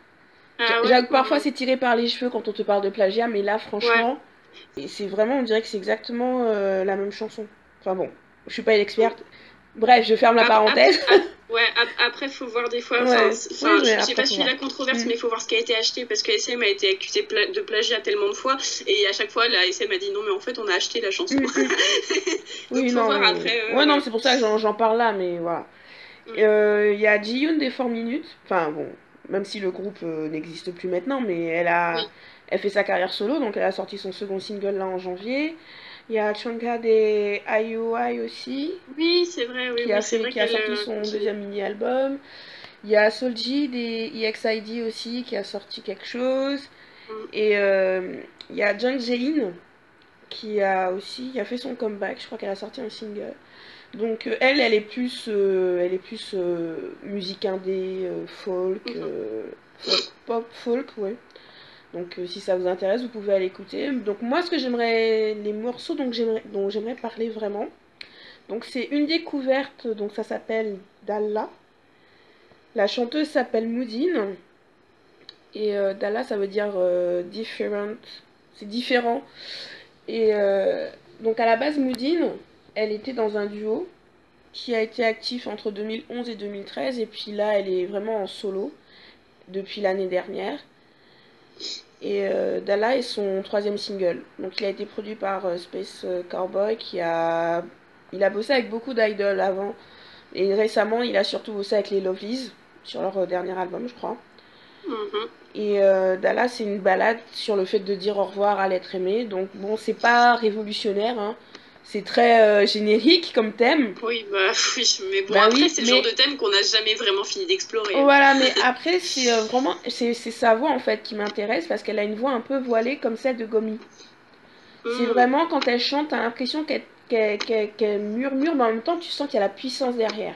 Ah parfois c'est tiré par les cheveux quand on te parle de plagiat, mais là franchement, c'est vraiment, on dirait que c'est exactement euh, la même chanson. Enfin bon, je suis pas une experte. Bref, je ferme la parenthèse. Ouais, après, il faut voir des fois. Enfin, j'ai pas suivi la controverse, mm. mais il faut voir ce qui a été acheté parce que SM a été accusé de plagiat tellement de fois et à chaque fois, la SM a dit non, mais en fait, on a acheté la chanson. Mm, mm. oui, non, voir après. Euh, ouais, non, c'est pour ça que j'en parle là, mais voilà. Il euh, y a Ji-Yoon des 4 minutes. Enfin, bon, même si le groupe euh, n'existe plus maintenant, mais elle a. Elle fait sa carrière solo, donc elle a sorti son second single là en janvier. Il y a Chonka des IOI aussi. Oui, c'est vrai, oui. Qui a, qui a sorti son deuxième mini-album. Il y a Solji des EXID aussi qui a sorti quelque chose. Mm. Et euh, il y a Jung Jae-in qui a aussi a fait son comeback. Je crois qu'elle a sorti un single. Donc euh, elle, elle est plus, euh, elle est plus musique indé, folk, mm-hmm. pop, folk, ouais. Donc euh, si ça vous intéresse, vous pouvez aller écouter. Donc moi, ce que j'aimerais, les morceaux dont j'aimerais parler vraiment, donc c'est une découverte, donc ça s'appelle Dalla. La chanteuse s'appelle Moudine. Et euh, Dalla, ça veut dire euh, different. C'est différent. Et donc à la base, Moudine, elle était dans un duo qui a été actif entre 2011 et 2013. Et puis là, elle est vraiment en solo depuis l'année dernière. Et euh, Dalla est son troisième single. Donc il a été produit par euh, Space euh, Cowboy qui a... Il a bossé avec beaucoup d'idoles avant. Et récemment, il a surtout bossé avec les Lovelies sur leur dernier album, je crois. Mm-hmm. Et Dalla, c'est une balade sur le fait de dire au revoir à l'être aimé. Donc bon, c'est pas révolutionnaire, hein. C'est très euh, générique comme thème. Oui, bah oui, mais bon, bah après, c'est le genre de thème qu'on n'a jamais vraiment fini d'explorer. Voilà, mais après, c'est euh, vraiment c'est sa voix en fait qui m'intéresse parce qu'elle a une voix un peu voilée comme celle de Gomi. C'est hmm. vraiment quand elle chante, t'as l'impression qu'elle murmure, mais en même temps, tu sens qu'il y a la puissance derrière.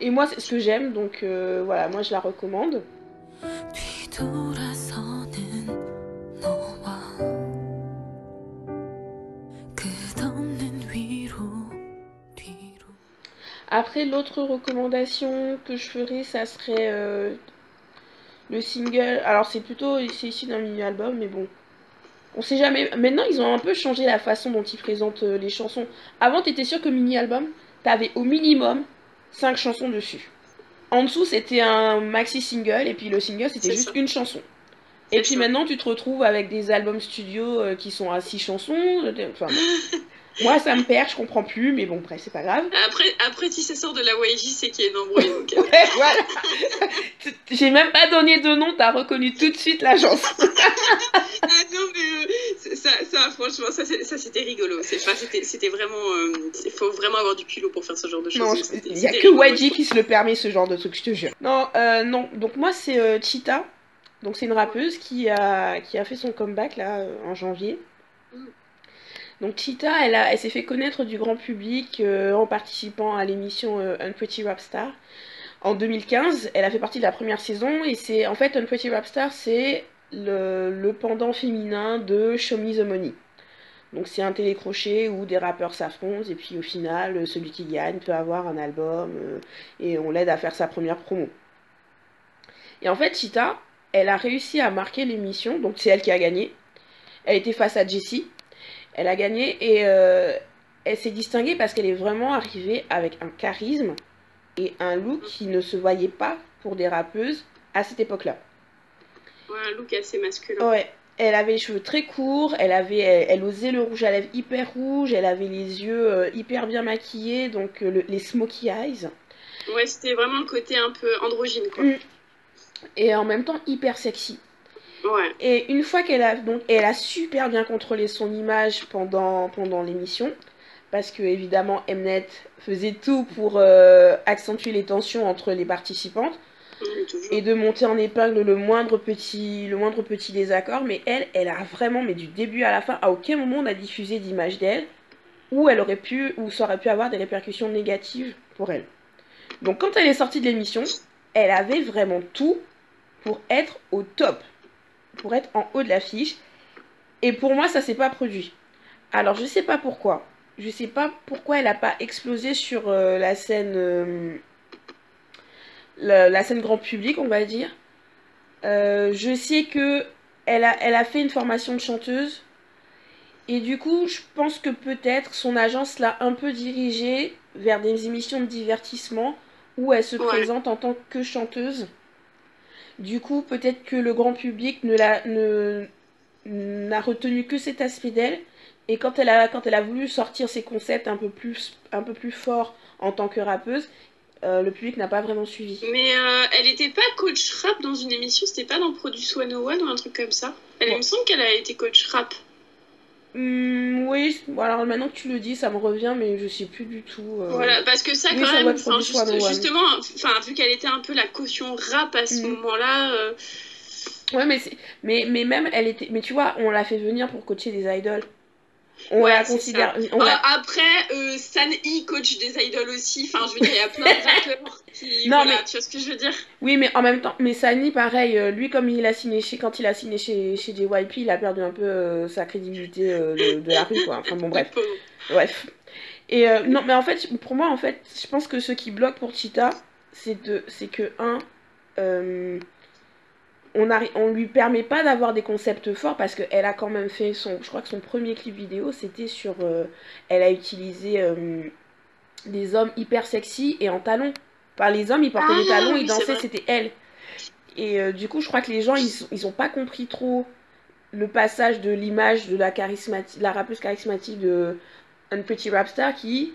Et moi, c'est ce que j'aime, donc euh, voilà, moi je la recommande. Après, l'autre recommandation que je ferais, ça serait euh, le single. Alors, c'est plutôt c'est issu d'un mini-album, mais bon. On sait jamais. Maintenant, ils ont un peu changé la façon dont ils présentent euh, les chansons. Avant, t'étais sûr que mini-album, t'avais au minimum 5 chansons dessus. En dessous, c'était un maxi single, et puis le single, c'était juste une chanson. Et puis maintenant, tu te retrouves avec des albums studio euh, qui sont à 6 chansons. Enfin, Moi, ça me perd, je comprends plus, mais bon, après, c'est pas grave. Après, après si ça sort de la YG, c'est qu'il y a une embrouille. Donc... ouais, voilà. J'ai même pas donné de nom, t'as reconnu tout de suite l'agence. ah non, mais euh, ça, ça, franchement, ça, c'était rigolo. C'était vraiment. Il euh, faut vraiment avoir du culot pour faire ce genre de choses. il y a que YG qui se le permet, ce genre de truc, je te jure. Non, euh, non. Donc, moi, c'est Cheetah. Donc, c'est une rappeuse qui a, qui a fait son comeback là en janvier. Donc Cheetah, elle, elle s'est fait connaître du grand public euh, en participant à l'émission euh, Unpretty Rap Star. En 2015, elle a fait partie de la première saison et c'est en fait Unpretty Rap Star, c'est le, pendant féminin de Show Me the Money. Donc c'est un télécrochet où des rappeurs s'affrontent et puis au final, celui qui gagne peut avoir un album euh, et on l'aide à faire sa première promo. Et en fait, Cheetah, elle a réussi à marquer l'émission, donc c'est elle qui a gagné. Elle était face à Jessie, elle a gagné et euh, elle s'est distinguée parce qu'elle est vraiment arrivée avec un charisme et un look qui ne se voyait pas pour des rappeuses à cette époque-là. Ouais, un look assez masculin. Ouais. Elle avait les cheveux très courts, elle avait, elle, osait le rouge à lèvres hyper rouge, elle avait les yeux euh, hyper bien maquillés, donc euh, les smoky eyes. Ouais, c'était vraiment le côté un peu androgyne, quoi. Mm. Et en même temps hyper sexy. Et une fois qu'elle a donc elle a super bien contrôlé son image pendant pendant l'émission parce que évidemment Mnet faisait tout pour euh, accentuer les tensions entre les participantes et de monter en épingle le moindre petit le moindre petit désaccord. Mais elle elle a vraiment mais du début à la fin à aucun moment on a diffusé d'image d'elle où elle aurait pu ou ça aurait pu avoir des répercussions négatives pour elle. Donc quand elle est sortie de l'émission, elle avait vraiment tout pour être au top pour être en haut de l'affiche. Et pour moi, ça s'est pas produit. Alors, je sais pas pourquoi. Je sais pas pourquoi elle a pas explosé sur euh, la scène. Euh, la, scène grand public, on va dire. Euh, je sais que elle a, elle a fait une formation de chanteuse. Et du coup, je pense que peut-être son agence l'a un peu dirigée vers des émissions de divertissement où elle se présente en tant que chanteuse. Du coup, peut-être que le grand public ne l'a ne n'a retenu que cet aspect d'elle. Et quand elle, a, quand elle a voulu sortir ses concepts un peu plus, un peu plus forts en tant que rappeuse, euh, le public n'a pas vraiment suivi. Mais euh, elle n'était pas coach rap dans une émission, c'était pas dans Produce 101 ou un truc comme ça. Elle, me semble qu'elle a été coach rap. Hmm, oui, alors maintenant que tu le dis, ça me revient, mais je sais plus du tout. Euh. Voilà, parce que ça, quand même, justement, enfin, vu qu'elle était un peu la caution rap à ce hmm. moment-là. Euh. Ouais, mais, mais, mais même, elle était. Mais tu vois, on l'a fait venir pour coacher des idoles. On la considère. Bah, après, euh, San E coach des idoles aussi. Enfin, je veux dire, il y a plein de rappeurs qui. Non, mais... tu vois ce que je veux dire? Oui, mais en même temps, mais Sani, pareil, euh, lui, comme il a signé chez, quand il a signé chez, chez JYP, il a perdu un peu euh, sa crédibilité euh, de, la rue, quoi. Enfin, bon, bref. Bref. Et non, mais en fait, pour moi, en fait, je pense que ce qui bloque pour Cheetah, c'est de, que un on, on lui permet pas d'avoir des concepts forts parce qu'elle a quand même fait son. Je crois que son premier clip vidéo c'était sur. Euh, elle a utilisé euh, des hommes hyper sexy et en talons. Par les hommes, ils portaient des ah, talons, ils dansaient, c'était elle. Et euh, du coup, je crois que les gens, ils, ils ont pas compris trop le passage de l'image de la charismatique, la rappeuse charismatique de Un Pretty Rapstar qui,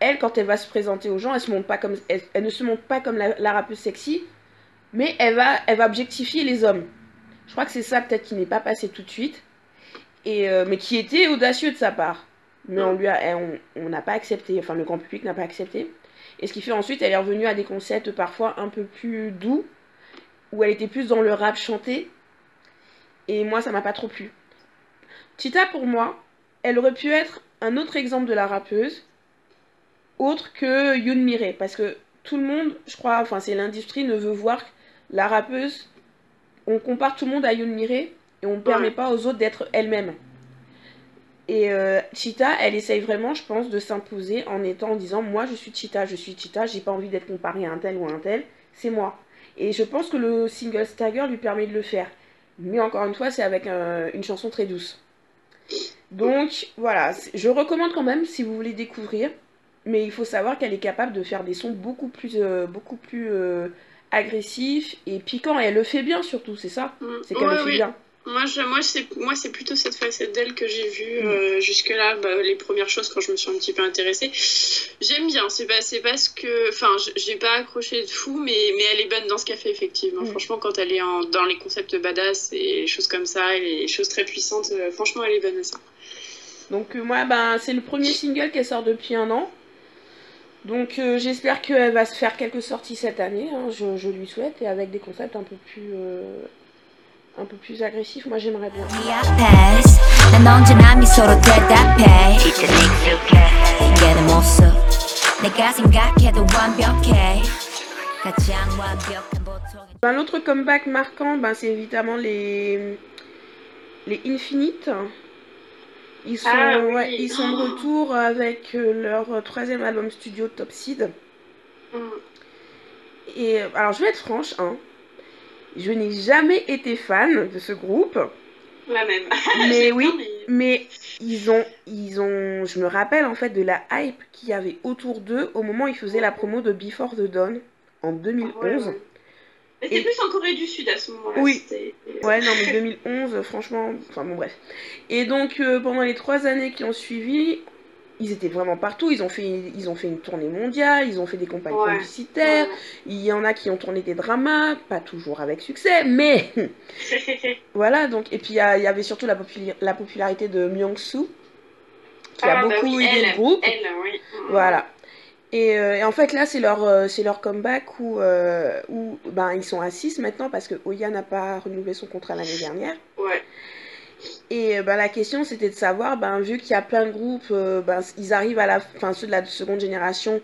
elle, quand elle va se présenter aux gens, elle, se montre pas comme, elle, ne se montre pas comme la, la rappeuse sexy, mais elle va, elle va objectifier les hommes. Je crois que c'est ça peut-être qui n'est pas passé tout de suite, et, euh, mais qui était audacieux de sa part. Mais on lui a, on n'a pas accepté, enfin le grand public n'a pas accepté. Et ce qui fait ensuite, elle est revenue à des concepts parfois un peu plus doux, où elle était plus dans le rap chanté. Et moi, ça m'a pas trop plu. Tita, pour moi, elle aurait pu être un autre exemple de la rappeuse, autre que Yoon Mire, parce que tout le monde, je crois, enfin c'est l'industrie, ne veut voir la rappeuse, on compare tout le monde à Yoon Mire et on ne permet pas aux autres d'être elles-mêmes. Et euh, Cheetah, elle essaye vraiment, je pense, de s'imposer en étant en disant Moi, je suis Cheetah, je suis Cheetah, j'ai pas envie d'être comparée à un tel ou à un tel, c'est moi. Et je pense que le single Stagger lui permet de le faire. Mais encore une fois, c'est avec euh, une chanson très douce. Donc voilà, je recommande quand même si vous voulez découvrir. Mais il faut savoir qu'elle est capable de faire des sons beaucoup plus, euh, beaucoup plus agressifs et piquants. Et elle le fait bien surtout, c'est ça? Mm. C'est qu'elle Ouais, le fait oui. bien. Moi, je, moi, c'est, moi, c'est plutôt cette facette d'elle que j'ai vue Mm. euh, jusque-là, bah, les premières choses quand je me suis un petit peu intéressée. J'aime bien, c'est pas, c'est parce que. Enfin, j'ai pas accroché de fou, mais, mais elle est bonne dans ce qu'elle fait, effectivement. Mm. Franchement, quand elle est en, dans les concepts badass et les choses comme ça, et les choses très puissantes, euh, franchement, elle est bonne à ça. Donc euh, moi, ben, c'est le premier single qu'elle sort depuis un an. Donc euh, j'espère qu'elle va se faire quelques sorties cette année, hein, je, je, lui souhaite, et avec des concepts un peu plus, euh, un peu plus agressifs, moi j'aimerais bien. L'autre comeback marquant, ben, c'est évidemment les, les Infinites. Ils sont, Ah oui. ouais, ils sont de retour avec euh, leur troisième album studio Top Seed. Mm. Et euh, alors je vais être franche, hein, je n'ai jamais été fan de ce groupe. La même. Mais oui, bien, mais- mais ils ont, ils ont, je me rappelle en fait de la hype qu'il y avait autour d'eux au moment où ils faisaient la promo de Before the Dawn en 2011. Ouais, ouais. C'était Et- plus en Corée du Sud à ce moment-là. Oui. c'était- Ouais, non, mais 2011, franchement, enfin bon, bref. Et donc, euh, pendant les trois années qui ont suivi, ils étaient vraiment partout. Ils ont fait, ils ont fait une tournée mondiale, ils ont fait des campagnes Ouais. publicitaires. Il y en a qui ont tourné des dramas, pas toujours avec succès, mais voilà. Donc, et puis il y, avait surtout la, popularité de Myung-soo, qui a Ah, bah beaucoup oui, aidé elle, le groupe. Elle, oui. Voilà. Et, euh, et en fait, là, c'est leur, euh, c'est leur comeback où, euh, où ben, ils sont à 6 maintenant parce que Oya n'a pas renouvelé son contrat l'année dernière. Ouais. Et ben, la question, c'était de savoir, ben, vu qu'il y a plein de groupes, ben, ils arrivent à la fin, ceux de la seconde génération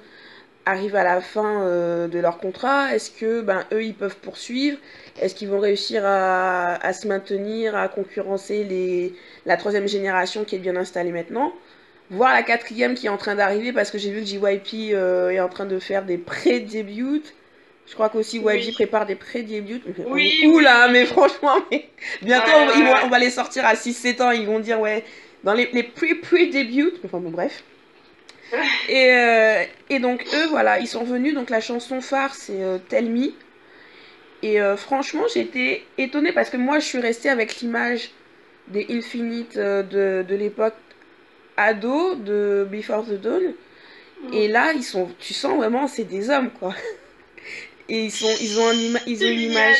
arrivent à la fin de leur contrat. Est-ce que ben, eux, ils peuvent poursuivre? Est-ce qu'ils vont réussir à, à se maintenir, à concurrencer les, la troisième génération qui est bien installée maintenant? Voir la quatrième qui est en train d'arriver parce que j'ai vu que JYP euh, est en train de faire des pré-débuts. Je crois qu'aussi YG Oui. prépare des pré-débuts. Oui, Oula, mais franchement, mais bientôt ouais. on va les sortir à 6-7 ans. Ils vont dire, ouais, dans les, les pré-pré-débuts. Enfin bon, bref. Et, euh, et donc, eux, voilà, ils sont venus. Donc, la chanson phare, c'est euh, Tell Me. Et euh, franchement, j'étais étonnée parce que moi, je suis restée avec l'image des Infinite euh, de, de l'époque ado, de Before the Dawn. Et là, ils sont, tu sens vraiment, c'est des hommes, quoi. Et ils, sont, ils ont, un ima- ils ont une image.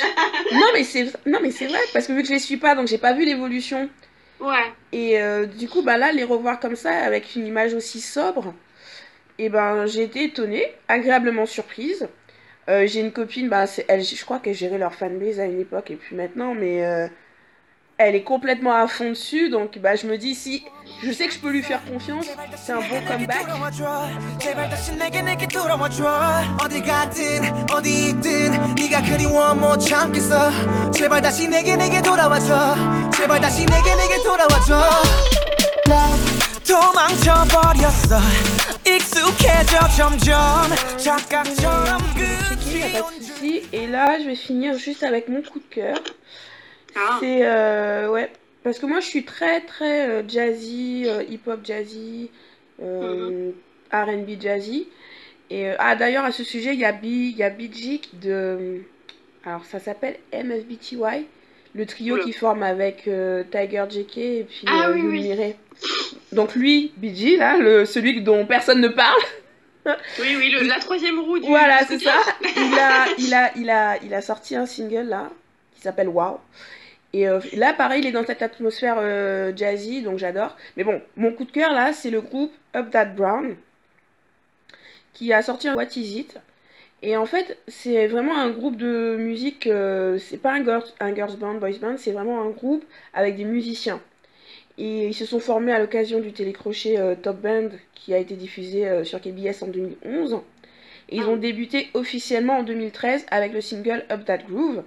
Non, mais c'est non, mais c'est vrai, parce que vu que je les suis pas, donc j'ai pas vu l'évolution. Ouais. Et euh, du coup, bah là, les revoir comme ça, avec une image aussi sobre, et ben j'ai été étonnée, agréablement surprise. Euh, j'ai une copine, bah, elle, je crois qu'elle gérait leur fanbase à une époque et puis maintenant, mais euh, elle est complètement à fond dessus, donc bah je me dis si je sais que je peux lui faire confiance, c'est un bon comeback. 제발 다시 내게 내게 돌아와줘 어디 가든 어디 있든 네가 그리워 못 참겠어 제발 다시 내게 내게 돌아와줘 제발 다시 내게 내게 돌아와줘 도망쳐 버렸어 익숙해져 점점 착각처럼 Il n'y a pas de souci. Et là, je vais finir juste avec mon coup de cœur. Ah. C'est euh, ouais, parce que moi je suis très très euh, jazzy, euh, hip-hop jazzy, euh, R&B jazzy. Et ah d'ailleurs à ce sujet il y a B, y a BG de, alors ça s'appelle MFBTY, le trio Oula. qui forme avec Tiger JK et puis Ah oui, oui. Donc lui, BG là, le celui dont personne ne parle. Oui, oui, le- la troisième roue du. Voilà, c'est ça. Il a, il, a, il, a, il a sorti un single là qui s'appelle Wow. Et euh, là, pareil, il est dans cette atmosphère euh, jazzy, donc j'adore. Mais bon, mon coup de cœur là, c'est le groupe Up That Brown qui a sorti un What Is It. Et en fait, c'est vraiment un groupe de musique, euh, c'est pas un girls, un girls band, boys band, c'est vraiment un groupe avec des musiciens. Et ils se sont formés à l'occasion du télécrochet euh, Top Band qui a été diffusé sur KBS en 2011. Et ils ont débuté officiellement en 2013 avec le single Up That Groove.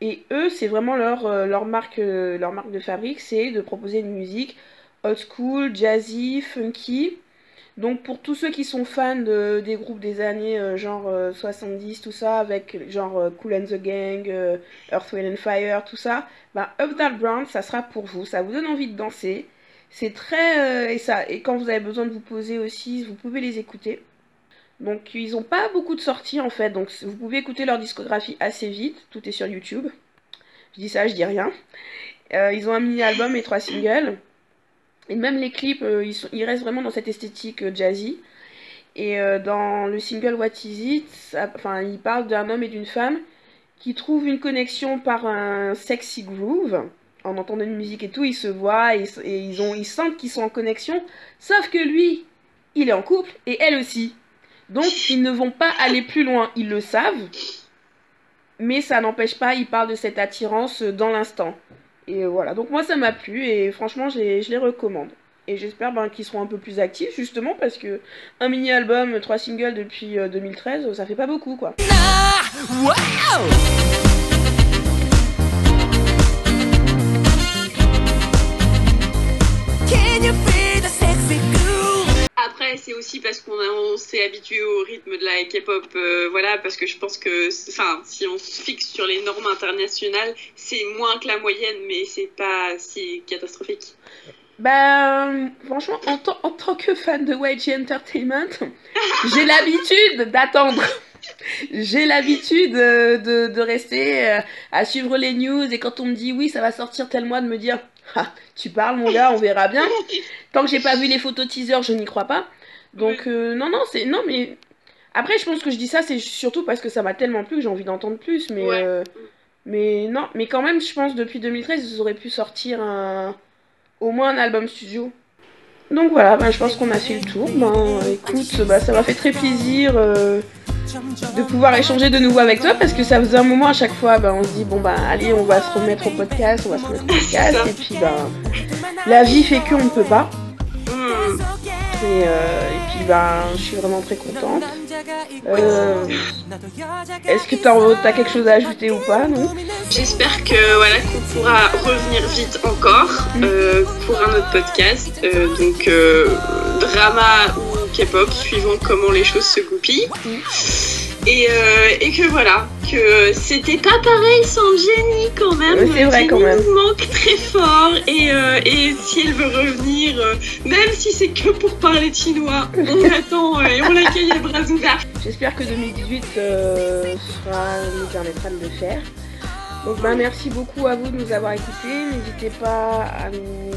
Et eux, c'est vraiment leur, euh, leur, marque, euh, leur marque de fabrique, c'est de proposer une musique old school, jazzy, funky. Donc pour tous ceux qui sont fans de, des groupes des années euh, genre 70, euh, tout ça, avec genre Cool and the Gang, Earth, Wind and Fire, tout ça, bah Up That Brown, ça sera pour vous. Ça vous donne envie de danser. C'est très... et, ça, et quand vous avez besoin de vous poser aussi, vous pouvez les écouter. Donc ils n'ont pas beaucoup de sorties en fait, donc vous pouvez écouter leur discographie assez vite, tout est sur YouTube. Je dis ça, je dis rien. ils ont un mini-album et trois singles. Et même les clips, euh, ils, ils, restent vraiment dans cette esthétique euh, jazzy. Et euh, dans le single What Is It, enfin, il parle d'un homme et d'une femme qui trouvent une connexion par un sexy groove. En entendant une musique et tout, ils se voient et, ils, ont, ils sentent qu'ils sont en connexion. Sauf que lui, il est en couple et elle aussi. Donc ils ne vont pas aller plus loin, ils le savent. Mais ça n'empêche pas, ils parlent de cette attirance dans l'instant. Et voilà, donc moi ça m'a plu et franchement je les, recommande. Et j'espère ben, qu'ils seront un peu plus actifs justement parce que un mini-album, trois singles depuis 2013, euh, ça fait pas beaucoup quoi. Après, c'est aussi parce qu'on s'est habitué au rythme de la K-pop, euh, voilà, parce que je pense que, enfin, si on se fixe sur les normes internationales, c'est moins que la moyenne, mais c'est pas si catastrophique. Ben, franchement, en, en, tant que fan de YG Entertainment, j'ai l'habitude d'attendre. J'ai l'habitude euh, de, de, rester euh, à suivre les news et quand on me dit oui, ça va sortir tel mois, de me dire ah, tu parles, mon gars, on verra bien. Tant que j'ai pas vu les photos teaser, je n'y crois pas. Donc, euh, non, non, c'est. Non, mais. Après, je pense que je dis ça, c'est surtout parce que ça m'a tellement plu que j'ai envie d'entendre plus. Mais. Euh, mais non, mais quand même, je pense depuis 2013, ils auraient pu sortir un. Au moins un album studio. Donc voilà, ben, je pense qu'on a fait le tour. Ben, écoute, bah, ça m'a fait très plaisir. Euh, de pouvoir échanger de nouveau avec toi parce que ça faisait un moment à chaque fois, ben, on se dit bon bah allez on va se remettre au podcast, on va se remettre au podcast et puis ben la vie fait qu'on ne peut pas. Et, euh, et, ben je suis vraiment très contente. Euh, Est-ce que tu as, quelque chose à ajouter ou pas J'espère que voilà qu'on pourra revenir vite encore mm. euh, pour un autre podcast. Euh, donc drama K-pop, suivant comment les choses se goupillent. Et, euh, et, que voilà, que c'était pas pareil sans Jenny quand même. c'est vrai quand même. manque très fort et, euh, et si elle veut revenir, euh, même si c'est que pour parler chinois, on l'attend et on l'accueille à bras ouverts. J'espère que 2018 sera, nous permettra de le faire. Donc ben, merci beaucoup à vous de nous avoir écoutés. N'hésitez pas à nous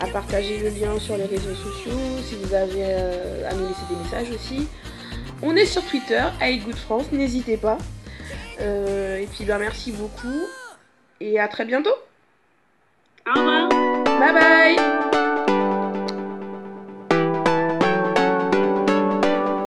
à partager le lien sur les réseaux sociaux, si vous avez à nous laisser des messages aussi. On est sur Twitter, Good France, n'hésitez pas. Euh, et puis ben merci beaucoup et à très bientôt. Au revoir. Bye bye.